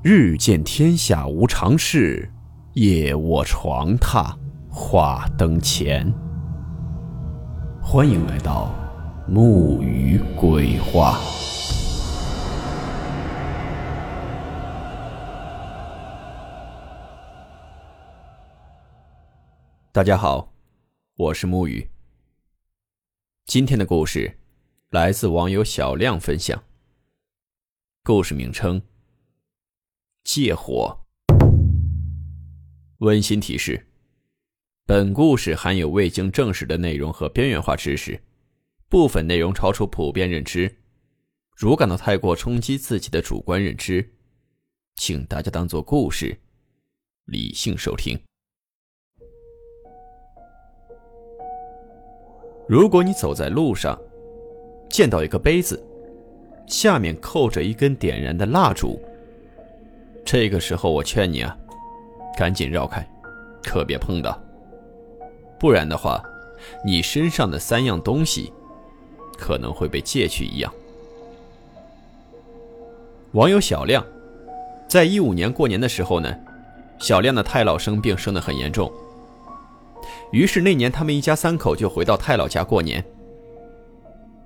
日见天下无常事，夜卧床榻话灯前。欢迎来到木鱼鬼话。大家好，我是木鱼。今天的故事来自网友小亮分享。故事名称。借火。温馨提示：本故事含有未经证实的内容和边缘化知识，部分内容超出普遍认知。如感到太过冲击自己的主观认知，请大家当做故事，理性收听。如果你走在路上，见到一个杯子，下面扣着一根点燃的蜡烛。这个时候，我劝你啊，赶紧绕开，可别碰到。不然的话，你身上的三样东西可能会被借去一样。网友小亮，在一五年过年的时候呢，小亮的太姥生病，生得很严重。于是那年他们一家三口就回到太姥家过年。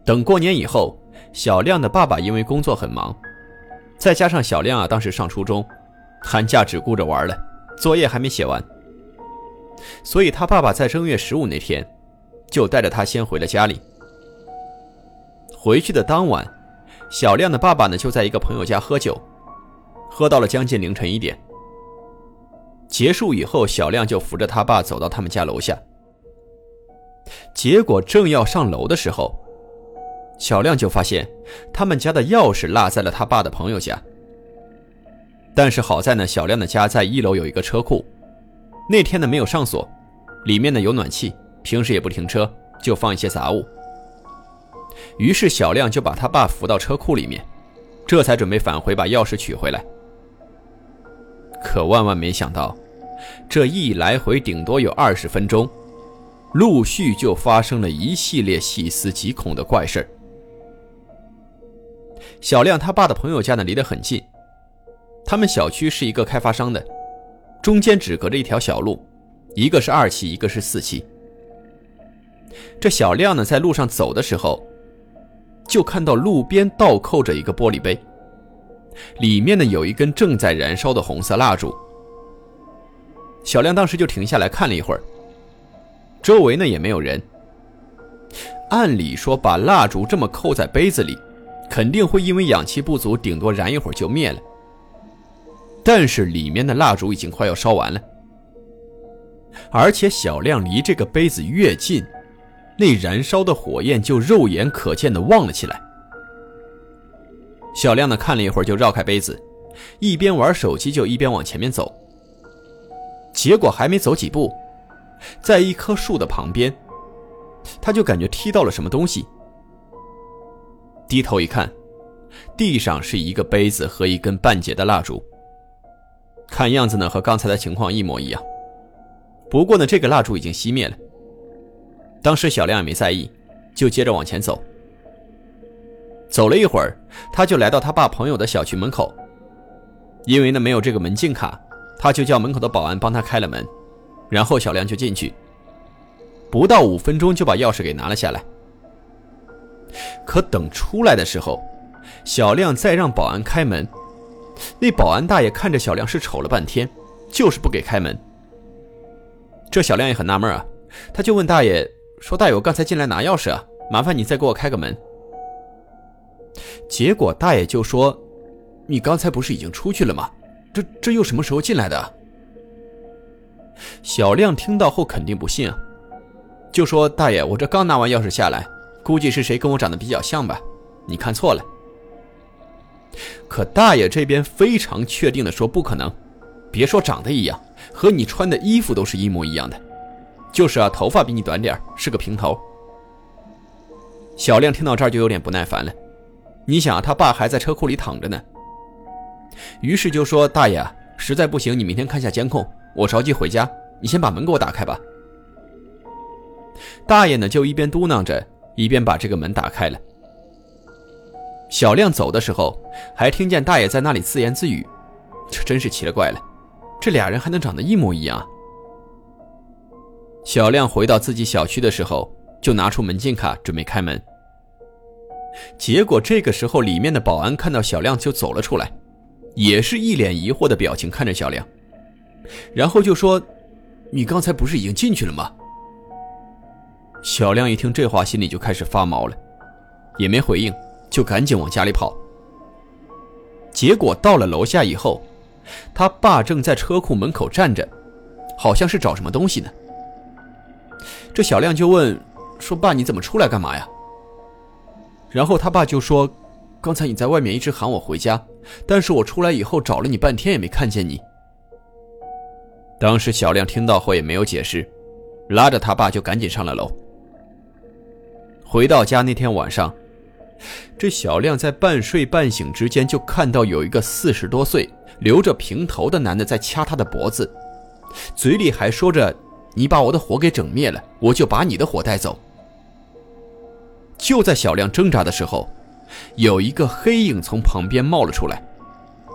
等过年以后，小亮的爸爸因为工作很忙。再加上小亮啊，当时上初中，寒假只顾着玩了，作业还没写完，所以他爸爸在正月十五那天，就带着他先回了家里。回去的当晚，小亮的爸爸呢就在一个朋友家喝酒，喝到了将近凌晨一点。结束以后，小亮就扶着他爸走到他们家楼下，结果正要上楼的时候。小亮就发现，他们家的钥匙落在了他爸的朋友家。但是好在呢，小亮的家在一楼有一个车库，那天呢没有上锁，里面呢有暖气，平时也不停车，就放一些杂物。于是小亮就把他爸扶到车库里面，这才准备返回把钥匙取回来。可万万没想到，这一来回顶多有二十分钟，陆续就发生了一系列细思极恐的怪事儿。小亮他爸的朋友家呢离得很近，他们小区是一个开发商的，中间只隔着一条小路，一个是二期，一个是四期。这小亮呢在路上走的时候，就看到路边倒扣着一个玻璃杯，里面呢有一根正在燃烧的红色蜡烛。小亮当时就停下来看了一会儿，周围呢也没有人。按理说把蜡烛这么扣在杯子里。肯定会因为氧气不足，顶多燃一会儿就灭了。但是里面的蜡烛已经快要烧完了，而且小亮离这个杯子越近，那燃烧的火焰就肉眼可见的旺了起来。小亮呢看了一会儿，就绕开杯子，一边玩手机就一边往前面走。结果还没走几步，在一棵树的旁边，他就感觉踢到了什么东西。低头一看，地上是一个杯子和一根半截的蜡烛。看样子呢，和刚才的情况一模一样。不过呢，这个蜡烛已经熄灭了。当时小亮也没在意，就接着往前走。走了一会儿，他就来到他爸朋友的小区门口。因为呢没有这个门禁卡，他就叫门口的保安帮他开了门，然后小亮就进去。不到五分钟就把钥匙给拿了下来。可等出来的时候，小亮再让保安开门，那保安大爷看着小亮是瞅了半天，就是不给开门。这小亮也很纳闷啊，他就问大爷说：“大爷，我刚才进来拿钥匙啊，麻烦你再给我开个门。”结果大爷就说：“你刚才不是已经出去了吗？这这又什么时候进来的？”小亮听到后肯定不信啊，就说：“大爷，我这刚拿完钥匙下来。”估计是谁跟我长得比较像吧？你看错了。可大爷这边非常确定的说不可能，别说长得一样，和你穿的衣服都是一模一样的，就是啊，头发比你短点是个平头。小亮听到这儿就有点不耐烦了，你想啊，他爸还在车库里躺着呢。于是就说：“大爷，实在不行，你明天看下监控，我着急回家，你先把门给我打开吧。”大爷呢，就一边嘟囔着。一边把这个门打开了。小亮走的时候，还听见大爷在那里自言自语，这真是奇了怪了，这俩人还能长得一模一样？小亮回到自己小区的时候，就拿出门禁卡准备开门。结果这个时候，里面的保安看到小亮就走了出来，也是一脸疑惑的表情看着小亮，然后就说：“你刚才不是已经进去了吗？”小亮一听这话，心里就开始发毛了，也没回应，就赶紧往家里跑。结果到了楼下以后，他爸正在车库门口站着，好像是找什么东西呢。这小亮就问说：“爸，你怎么出来干嘛呀？”然后他爸就说：“刚才你在外面一直喊我回家，但是我出来以后找了你半天也没看见你。”当时小亮听到后也没有解释，拉着他爸就赶紧上了楼。回到家那天晚上，这小亮在半睡半醒之间就看到有一个四十多岁、留着平头的男的在掐他的脖子，嘴里还说着：“你把我的火给整灭了，我就把你的火带走。”就在小亮挣扎的时候，有一个黑影从旁边冒了出来，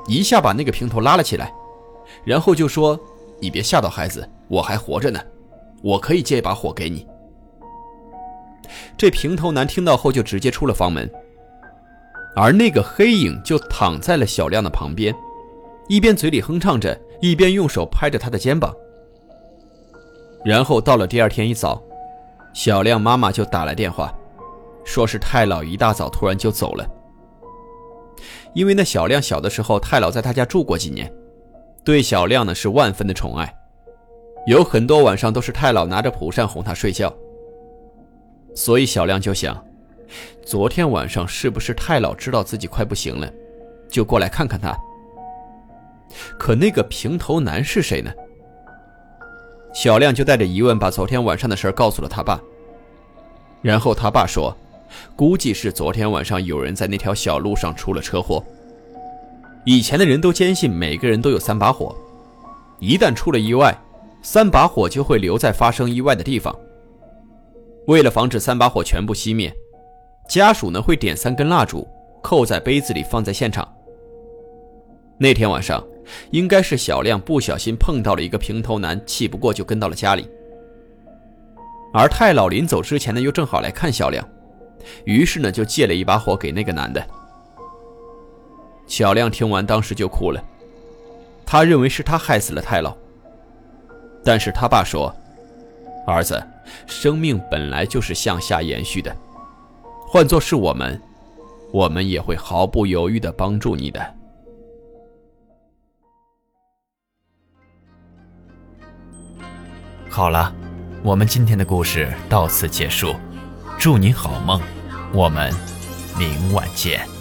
一下把那个平头拉了起来，然后就说：“你别吓到孩子，我还活着呢，我可以借一把火给你。”这平头男听到后就直接出了房门，而那个黑影就躺在了小亮的旁边，一边嘴里哼唱着，一边用手拍着他的肩膀。然后到了第二天一早，小亮妈妈就打来电话，说是太老一大早突然就走了。因为那小亮小的时候，太老在他家住过几年，对小亮呢是万分的宠爱，有很多晚上都是太老拿着蒲扇哄他睡觉。所以小亮就想，昨天晚上是不是太老知道自己快不行了，就过来看看他。可那个平头男是谁呢？小亮就带着疑问把昨天晚上的事告诉了他爸。然后他爸说，估计是昨天晚上有人在那条小路上出了车祸。以前的人都坚信每个人都有三把火，一旦出了意外，三把火就会留在发生意外的地方。为了防止三把火全部熄灭，家属呢会点三根蜡烛，扣在杯子里放在现场。那天晚上，应该是小亮不小心碰到了一个平头男，气不过就跟到了家里。而太老临走之前呢，又正好来看小亮，于是呢就借了一把火给那个男的。小亮听完当时就哭了，他认为是他害死了太老，但是他爸说。儿子，生命本来就是向下延续的，换作是我们，我们也会毫不犹豫的帮助你的。好了，我们今天的故事到此结束，祝你好梦，我们明晚见。